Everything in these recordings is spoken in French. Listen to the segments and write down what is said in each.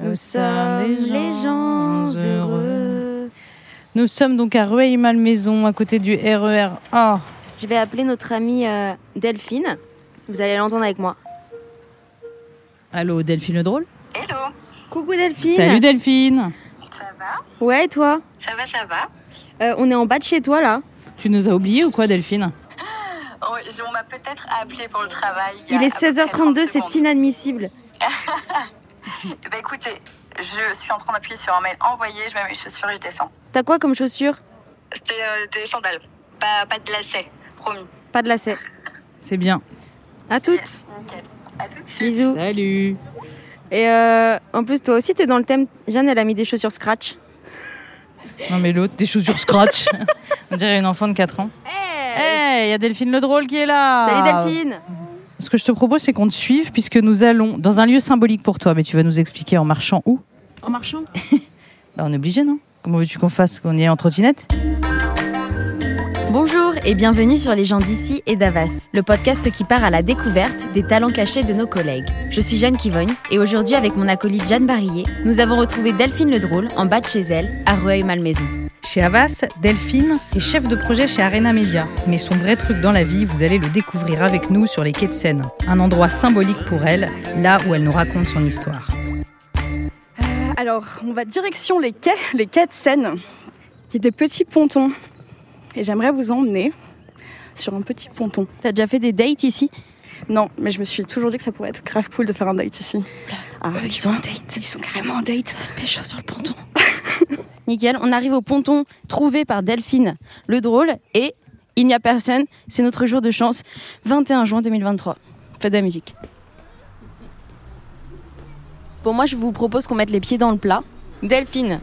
Nous sommes les gens heureux. Nous sommes donc à Rueil-Malmaison, à côté du RER A. Je vais appeler notre amie euh, Delphine. Vous allez l'entendre avec moi. Allô, Delphine le drôle? Hello, Coucou Delphine. Salut Delphine ça va? Ouais, et toi? Ça va, ça va Euh, On est en bas de chez toi là. Tu nous as oubliés ou quoi, Delphine? Oh, On m'a peut-être appelé pour le travail. a Il est à peu près 30 16h32, c'est inadmissible. Ben, écoutez, je suis en train d'appuyer sur un mail envoyé, je mets mes chaussures et je descends. T'as quoi comme chaussures? C'est euh, des sandales, pas, pas de lacets, promis. Pas de lacets. C'est bien. À toutes. Yes, nickel. À. Bisous. Salut Et euh, en plus, toi aussi, t'es dans le thème. Jeanne, elle a mis des chaussures scratch. Non mais l'autre, des chaussures scratch. On dirait une enfant de 4 ans. Hey Hey, il y a Delphine le drôle qui est là Salut Delphine Ce que je te propose, c'est qu'on te suive puisque nous allons dans un lieu symbolique pour toi. Mais tu vas nous expliquer en marchant où? En marchant Là, on est obligé, non? Comment veux-tu qu'on fasse Qu'on y ait en trottinette? Bonjour et bienvenue sur Les gens d'ici et d'Avas, le podcast qui part à la découverte des talents cachés de nos collègues. Je suis Jeanne Kivogne et aujourd'hui avec mon acolyte Jeanne Barillet, nous avons retrouvé Delphine Le Drôle en bas de chez elle, à Rueil-Malmaison. Chez Havas, Delphine est chef de projet chez Arena Media. Mais son vrai truc dans la vie, vous allez le découvrir avec nous sur les quais de Seine. Un endroit symbolique pour elle, là où elle nous raconte son histoire. Alors, on va direction les quais, les quais de Seine. Il y a des petits pontons. Et j'aimerais vous emmener sur un petit ponton. T'as déjà fait des dates ici? Non, mais je me suis toujours dit que ça pourrait être grave cool de faire un date ici. Ah, ils sont en date. ils sont carrément en date. Ça se pêche sur le ponton. Nickel, on arrive au ponton trouvé par Delphine Le Drôle et il n'y a personne, c'est notre jour de chance, 21 juin 2023. Faites de la musique. Bon, moi je vous propose qu'on mette les pieds dans le plat. Delphine,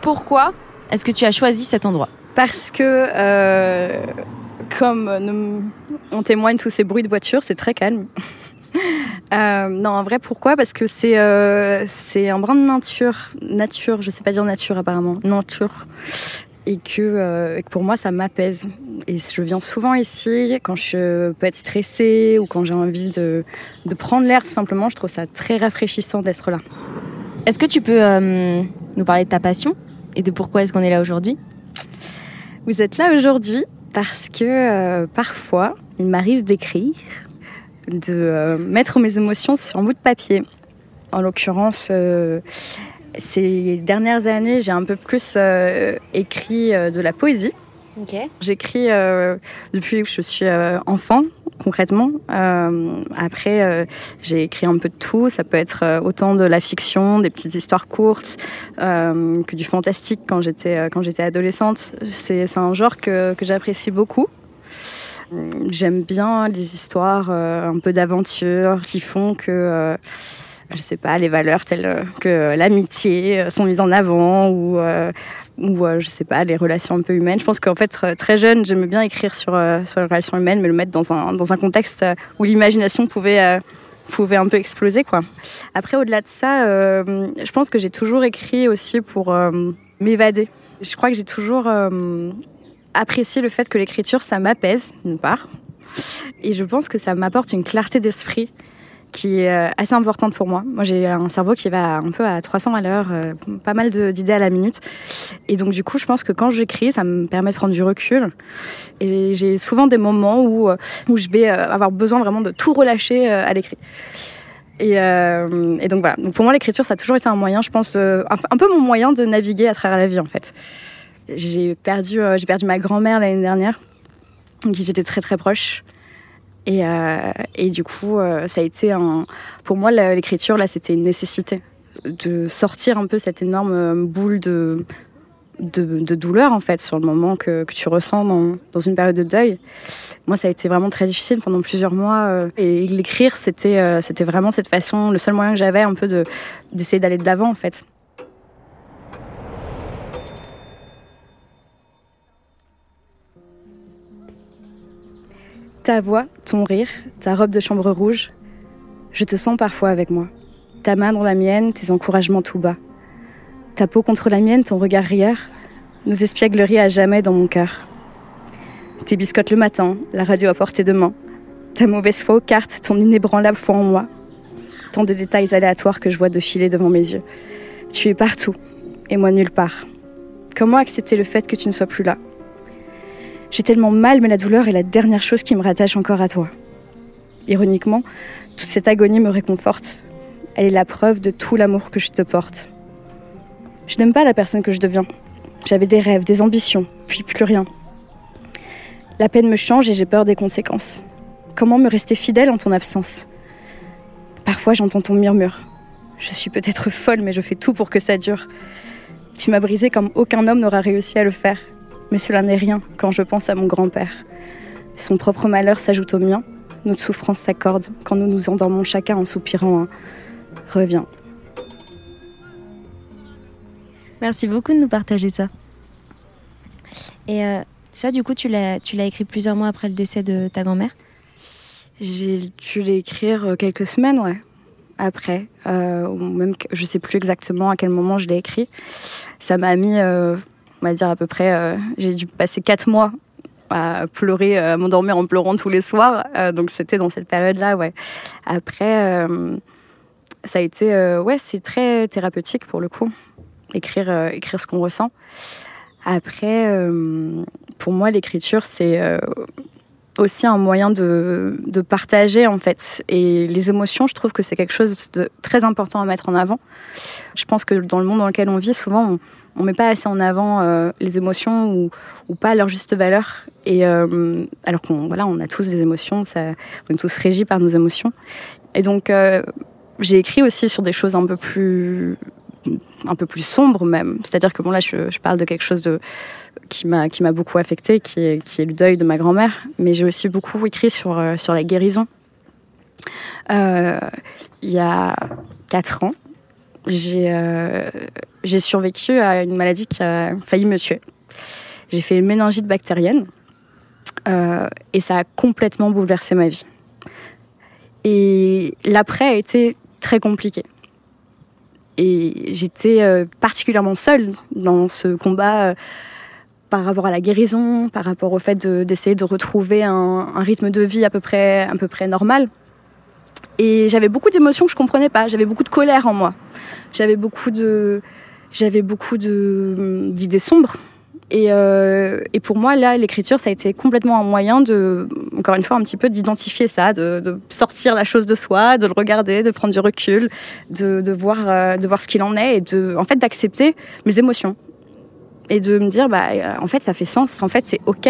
pourquoi est-ce que tu as choisi cet endroit? Parce que, euh, comme nous- on témoigne tous ces bruits de voiture, c'est très calme. Euh, non, en vrai, pourquoi? Parce que c'est euh, c'est un brin de nature, nature, je sais pas dire nature apparemment, nature, et que, euh, et que pour moi ça m'apaise. Et je viens souvent ici quand je peux être stressée ou quand j'ai envie de, de prendre l'air tout simplement. Je trouve ça très rafraîchissant d'être là. Est-ce que tu peux nous parler de ta passion et de pourquoi est-ce qu'on est là aujourd'hui? Vous êtes là aujourd'hui parce que parfois il m'arrive d'écrire, de euh, mettre mes émotions sur un bout de papier. En l'occurrence, euh, ces dernières années, j'ai un peu plus euh, écrit euh, de la poésie. J'écris depuis que je suis enfant, concrètement. Après, j'ai écrit un peu de tout. Ça peut être autant de la fiction, des petites histoires courtes, que du fantastique quand j'étais quand j'étais adolescente. C'est c'est un genre que, que j'apprécie beaucoup. J'aime bien les histoires euh, un peu d'aventure qui font que euh, je sais pas, les valeurs telles euh, que l'amitié sont mises en avant ou, euh, ou je sais pas, les relations un peu humaines. Je pense qu'en fait, très jeune, j'aimais bien écrire sur, sur les relations humaines, mais le mettre dans un, dans un contexte où l'imagination pouvait, pouvait un peu exploser. Quoi. Après, au-delà de ça, je pense que j'ai toujours écrit aussi pour m'évader. Je crois que j'ai toujours apprécié le fait que l'écriture, ça m'apaise, d'une part. Et je pense que ça m'apporte une clarté d'esprit qui est euh, assez importante pour moi. Moi, j'ai un cerveau qui va un peu à 300 à l'heure, euh, pas mal d'idées à la minute. Et donc, du coup, je pense que quand j'écris, ça me permet de prendre du recul. Et j'ai souvent des moments où, euh, où je vais avoir besoin vraiment de tout relâcher à l'écrit. Et, donc voilà. Donc pour moi, l'écriture, ça a toujours été un moyen, je pense, un peu mon moyen de naviguer à travers la vie, en fait. J'ai perdu, euh, j'ai perdu ma grand-mère l'année dernière, qui j'étais très très proche. Et, euh, et du coup, euh, ça a été un. Pour moi, l'écriture, là, c'était une nécessité de sortir un peu cette énorme boule de, de, douleur, en fait, sur le moment que, que tu ressens dans, dans une période de deuil. Moi, ça a été vraiment très difficile pendant plusieurs mois. et l'écrire, c'était c'était vraiment cette façon, le seul moyen que j'avais un peu de- d'essayer d'aller de l'avant, en fait. Ta voix, ton rire, ta robe de chambre rouge, je te sens parfois avec moi. Ta main dans la mienne, tes encouragements tout bas. Ta peau contre la mienne, ton regard rieur, nous espièglerie à jamais dans mon cœur. Tes biscottes le matin, la radio à portée de main. Ta mauvaise foi aux cartes, ton inébranlable foi en moi. Tant de détails aléatoires que je vois défiler devant mes yeux. Tu es partout, et moi nulle part. Comment accepter le fait que tu ne sois plus là? J'ai tellement mal, mais la douleur est la dernière chose qui me rattache encore à toi. Ironiquement, toute cette agonie me réconforte. Elle est la preuve de tout l'amour que je te porte. Je n'aime pas la personne que je deviens. J'avais des rêves, des ambitions, puis plus rien. La peine me change et j'ai peur des conséquences. Comment me rester fidèle en ton absence? Parfois j'entends ton murmure. Je suis peut-être folle, mais je fais tout pour que ça dure. Tu m'as brisé comme aucun homme n'aura réussi à le faire. Mais cela n'est rien quand je pense à mon grand-père. Son propre malheur s'ajoute au mien. Notre souffrance s'accorde quand nous nous endormons chacun en soupirant un Reviens. Merci beaucoup de nous partager ça. Et euh, ça, du coup, tu l'as, tu l'as écrit plusieurs mois après le décès de ta grand-mère? J'ai dû l'écrire euh, quelques semaines, ouais. Après, euh, même je sais plus exactement à quel moment je l'ai écrit. Ça m'a mis, euh, on va dire à peu près, euh, j'ai dû passer quatre mois à pleurer, à m'endormir en pleurant tous les soirs. donc c'était dans cette période-là, ouais. Après, ça a été, ouais, c'est très thérapeutique pour le coup, écrire, écrire ce qu'on ressent. Après, pour moi, l'écriture, c'est aussi un moyen de, de, partager en fait. Et les émotions, je trouve que c'est quelque chose de très important à mettre en avant. Je pense que dans le monde dans lequel on vit, souvent, on ne met pas assez en avant euh, les émotions ou, pas leur juste valeur. Et euh, alors qu'on voilà, on a tous des émotions, on est tous régis par nos émotions. Et donc, euh, j'ai écrit aussi sur des choses un peu plus un peu plus sombres même. C'est-à-dire que bon là, je, parle de quelque chose de qui m'a qui m'a beaucoup affecté, qui est, qui est le deuil de ma grand-mère. Mais j'ai aussi beaucoup écrit sur sur la guérison. Il y a quatre ans, j'ai j'ai survécu à une maladie qui a failli me tuer. J'ai fait une méningite bactérienne euh, et ça a complètement bouleversé ma vie. Et l'après a été très compliqué. Et j'étais euh, particulièrement seule dans ce combat euh, par rapport à la guérison, par rapport au fait d'essayer de, retrouver un, rythme de vie à peu près, à peu près normal. Et j'avais beaucoup d'émotions que je comprenais pas. J'avais beaucoup de colère en moi. J'avais beaucoup de, j'avais beaucoup d'idées sombres. Et, euh, et, pour moi, là, l'écriture, ça a été complètement un moyen de, encore une fois, un petit peu d'identifier ça, de, de, sortir la chose de soi, de le regarder, de prendre du recul, de, de voir, euh, de voir ce qu'il en est et de, en fait, d'accepter mes émotions et de me dire bah en fait ça fait sens. En fait c'est ok.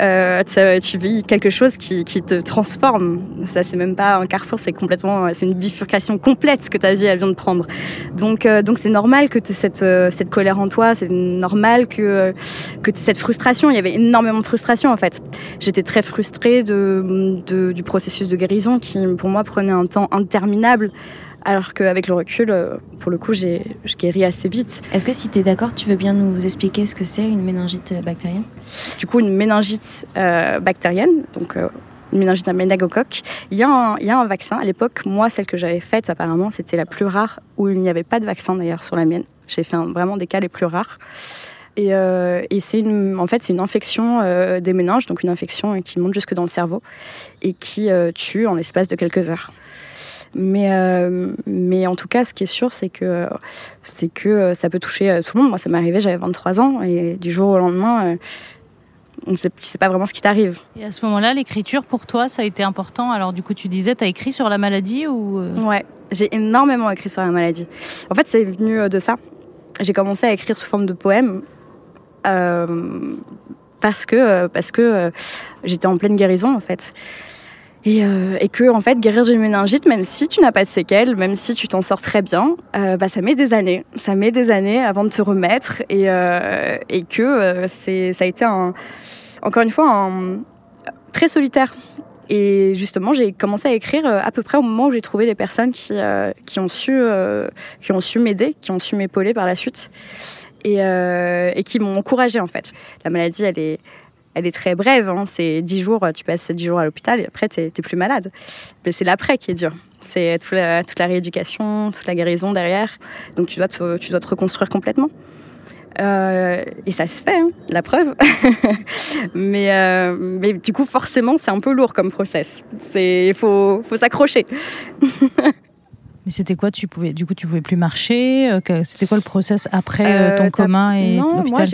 Euh, tu vis quelque chose qui, qui te transforme. Ça c'est même pas un carrefour c'est complètement c'est une bifurcation complète que ta vie elle vient de prendre. Donc euh, donc c'est normal que tu cette euh, cette colère en toi. C'est normal que que tu cette frustration. Il y avait énormément de frustration en fait. J'étais très frustrée de du processus de guérison qui pour moi prenait un temps interminable alors qu'avec le recul, euh, pour le coup, j'ai, je guéris assez vite. Est-ce que si tu es d'accord, tu veux bien nous expliquer ce que c'est une méningite bactérienne? Du coup, une méningite euh, bactérienne, donc euh, une méningite à méningocoque, il y, a un, il y a un vaccin. À l'époque, moi, celle que j'avais faite, apparemment, c'était la plus rare, où il n'y avait pas de vaccin d'ailleurs sur la mienne. J'ai fait un, vraiment des cas les plus rares. Et, euh, et c'est une, en fait, c'est une infection euh, des méninges, donc une infection qui monte jusque dans le cerveau et qui euh, tue en l'espace de quelques heures. Mais, euh, mais en tout cas, ce qui est sûr, c'est que, c'est que ça peut toucher tout le monde. Moi, ça m'est arrivé, j'avais 23 ans, et du jour au lendemain, on ne sait, pas vraiment ce qui t'arrive. Et à ce moment-là, l'écriture, pour toi, ça a été important? Alors, du coup, tu disais, tu as écrit sur la maladie ou Ouais, j'ai énormément écrit sur la maladie. En fait, c'est venu de ça. J'ai commencé à écrire sous forme de poèmes. Euh, parce que, parce que j'étais en pleine guérison, en fait. Et, euh, et, que en fait guérir d'une méningite, même si tu n'as pas de séquelles, même si tu t'en sors très bien, euh, bah, ça met des années. Ça met des années avant de te remettre et, euh, et que euh, c'est ça a été un, encore une fois un, très solitaire. Et justement, j'ai commencé à écrire à peu près au moment où j'ai trouvé des personnes qui, qui ont su qui ont su m'aider, qui ont su m'épauler par la suite et, et qui m'ont encouragée en fait. La maladie, elle est elle est très brève. Hein. C'est 10 jours, tu passes 10 jours à l'hôpital et après, tu plus malade. Mais c'est l'après qui est dur. C'est toute la, toute la rééducation, toute la guérison derrière. Donc, tu dois te, tu dois te reconstruire complètement. Euh, et ça se fait, hein, la preuve. mais, euh, mais du coup, forcément, c'est un peu lourd comme process. Il faut, faut s'accrocher. Mais c'était quoi tu pouvais, Du coup, tu pouvais plus marcher C'était quoi le process après ton commun et l'hôpital Non, moi,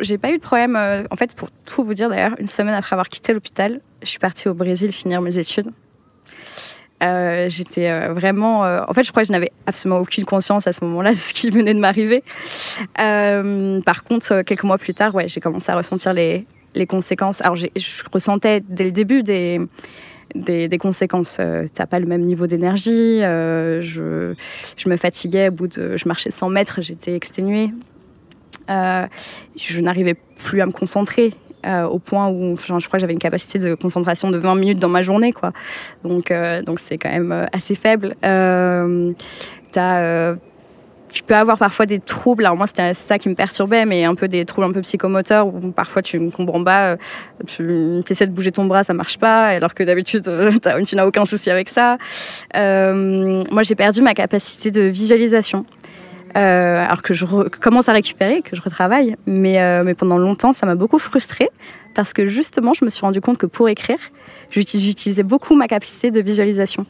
j'ai pas eu de problème. en fait, pour tout vous dire d'ailleurs, une semaine après avoir quitté l'hôpital, je suis partie au Brésil finir mes études. Euh, j'étais euh, vraiment. Euh, en fait, je crois que je n'avais absolument aucune conscience à ce moment-là de ce qui venait de m'arriver. par contre, quelques mois plus tard, ouais, j'ai commencé à ressentir les, les conséquences. Alors, je ressentais dès le début des, des, conséquences. T'as pas le même niveau d'énergie. je, je me fatiguais. Au bout de, je marchais 100 mètres, j'étais exténuée. je n'arrivais plus à me concentrer. Euh, au point où je crois que j'avais une capacité de concentration de 20 minutes dans ma journée quoi. Donc euh, donc c'est quand même euh, assez faible. As, tu peux avoir parfois des troubles. Alors moi, c'était ça qui me perturbait, mais un peu des troubles un peu psychomoteurs où parfois tu ne comprends pas, tu essaies de bouger ton bras, ça marche pas, alors que d'habitude tu n'as aucun souci avec ça. moi, j'ai perdu ma capacité de visualisation. Euh, alors que je commence à récupérer, que je retravaille. Mais, euh, mais pendant longtemps, ça m'a beaucoup frustrée parce que justement, je me suis rendu compte que pour écrire, j'utilisais beaucoup ma capacité de visualisation.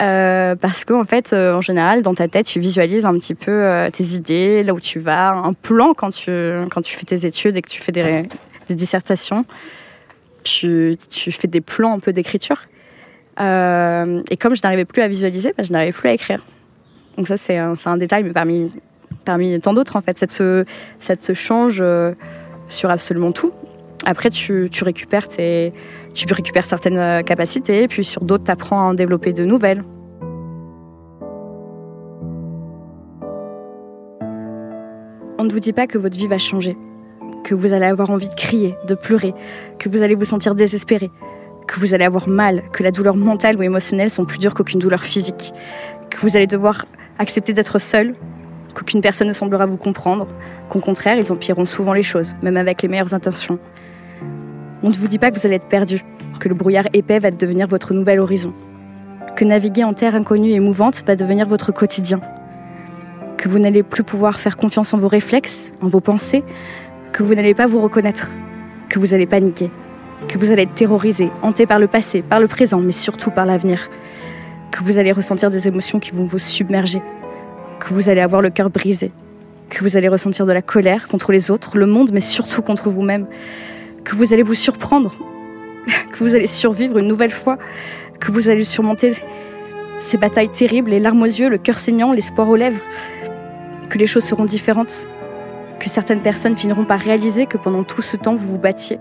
Euh, parce qu'en en fait, en général, dans ta tête, tu visualises un petit peu tes idées, là où tu vas, un plan quand tu, quand tu fais tes études et que tu fais des, dissertations. Tu, tu, fais des plans un peu d'écriture. et comme je n'arrivais plus à visualiser, bah, je n'arrivais plus à écrire. Donc ça, c'est un, un, détail, mais parmi, parmi tant d'autres, en fait, ça te, ça te change euh, sur absolument tout. Après, tu, récupères tu récupères certaines euh, capacités, puis sur d'autres, tu apprends à en développer de nouvelles. On ne vous dit pas que votre vie va changer, que vous allez avoir envie de crier, de pleurer, que vous allez vous sentir désespéré, que vous allez avoir mal, que la douleur mentale ou émotionnelle sont plus dures qu'aucune douleur physique, que vous allez devoir accepter d'être seul, qu'aucune personne ne semblera vous comprendre, qu'au contraire, ils empireront souvent les choses, même avec les meilleures intentions. On ne vous dit pas que vous allez être perdu, que le brouillard épais va devenir votre nouvel horizon, que naviguer en terre inconnue et mouvante va devenir votre quotidien, que vous n'allez plus pouvoir faire confiance en vos réflexes, en vos pensées, que vous n'allez pas vous reconnaître, que vous allez paniquer, que vous allez être terrorisé, hanté par le passé, par le présent, mais surtout par l'avenir, que vous allez ressentir des émotions qui vont vous submerger, que vous allez avoir le cœur brisé, que vous allez ressentir de la colère contre les autres, le monde, mais surtout contre vous-même, que vous allez vous surprendre, que vous allez survivre une nouvelle fois, que vous allez surmonter ces batailles terribles, les larmes aux yeux, le cœur saignant, l'espoir aux lèvres, que les choses seront différentes, que certaines personnes finiront par réaliser que pendant tout ce temps vous vous battiez,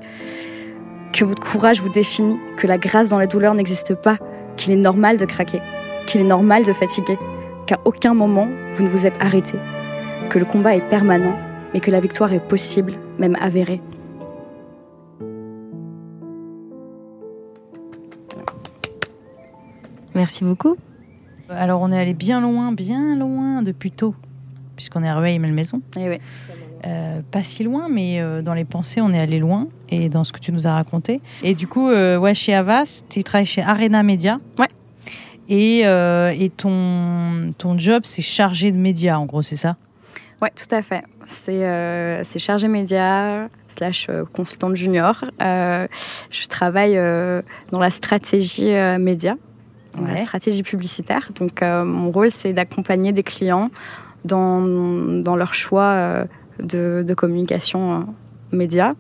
que votre courage vous définit, que la grâce dans la douleur n'existe pas, qu'il est normal de craquer, qu'il est normal de fatiguer, qu'à aucun moment vous ne vous êtes arrêté, que le combat est permanent, mais que la victoire est possible, même avérée. Merci beaucoup. Alors on est allé bien loin, bien loin depuis tôt, puisqu'on est à Rueil-Malmaison. Eh oui. Euh, pas si loin, mais euh, dans les pensées, on est allé loin et dans ce que tu nous as raconté. Et du coup, euh, ouais, chez Avas, tu travailles chez Arena Media. Ouais. Et, et ton, ton job, c'est chargé de médias, en gros, c'est ça? Ouais, tout à fait. C'est chargé média slash consultante junior. je travaille dans la stratégie média, dans la stratégie publicitaire. Donc, mon rôle, c'est d'accompagner des clients dans, dans leur choix de, communication euh, média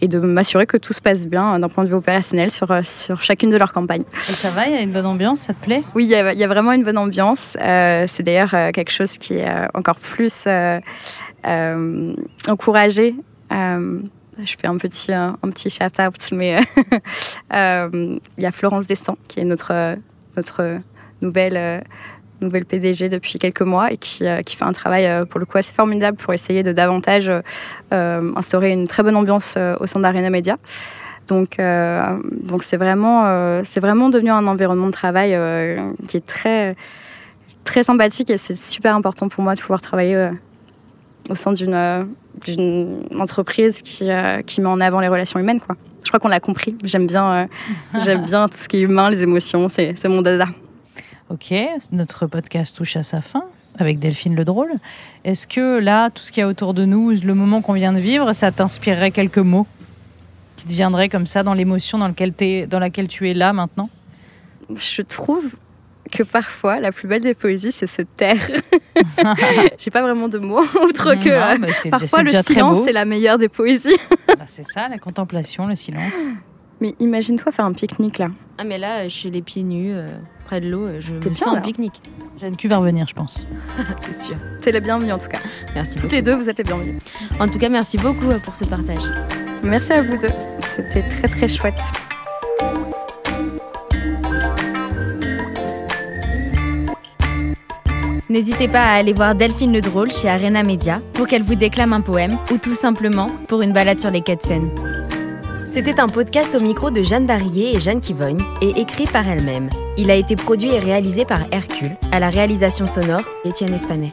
et de m'assurer que tout se passe bien euh, d'un point de vue opérationnel sur, euh, sur chacune de leurs campagnes. Et ça va, il y a une bonne ambiance, ça te plaît? Oui, il y, a, vraiment une bonne ambiance. c'est d'ailleurs quelque chose qui est encore plus encouragé. je fais un petit, un petit shout-out, mais il y a Florence Destin, qui est notre, notre nouvelle nouvelle PDG depuis quelques mois et qui, euh, fait un travail euh, pour le coup assez formidable pour essayer de davantage euh, instaurer une très bonne ambiance au sein d'Arena Media. Donc, c'est vraiment, devenu un environnement de travail qui est très sympathique et c'est super important pour moi de pouvoir travailler au sein d'une, d'une entreprise qui, qui met en avant les relations humaines, quoi. Je crois qu'on l'a compris. J'aime bien, j'aime bien tout ce qui est humain, les émotions. C'est, c'est mon dada. Ok, notre podcast touche à sa fin avec Delphine le drôle. Est-ce que là, tout ce qu'il y a autour de nous, le moment qu'on vient de vivre, ça t'inspirerait quelques mots qui te viendraient comme ça dans l'émotion dans, dans laquelle tu es là maintenant? Je trouve que parfois, la plus belle des poésies, c'est se taire. J'ai pas vraiment de mots autre que. Non, mais c'est parfois, le silence, c'est la meilleure des poésies. Bah, c'est ça, la contemplation, le silence. Mais imagine-toi faire un pique-nique là. Ah, mais là, je suis les pieds nus euh, près de l'eau, je me bien, sens en pique-nique. Jeanne Q va revenir, je pense. C'est sûr. T'es la bienvenue en tout cas. Merci Toutes beaucoup. les deux, vous êtes les bienvenus. En tout cas, merci beaucoup euh, pour ce partage. Merci à vous deux. C'était très très chouette. N'hésitez pas à aller voir Delphine Le Drôle chez Arena Media pour qu'elle vous déclame un poème ou tout simplement pour une balade sur les quais de. C'était un podcast au micro de Jeanne Barillet et Jeanne Kivogne et écrit par elle-même. Il a été produit et réalisé par Hercule, à la réalisation sonore Étienne Espanet.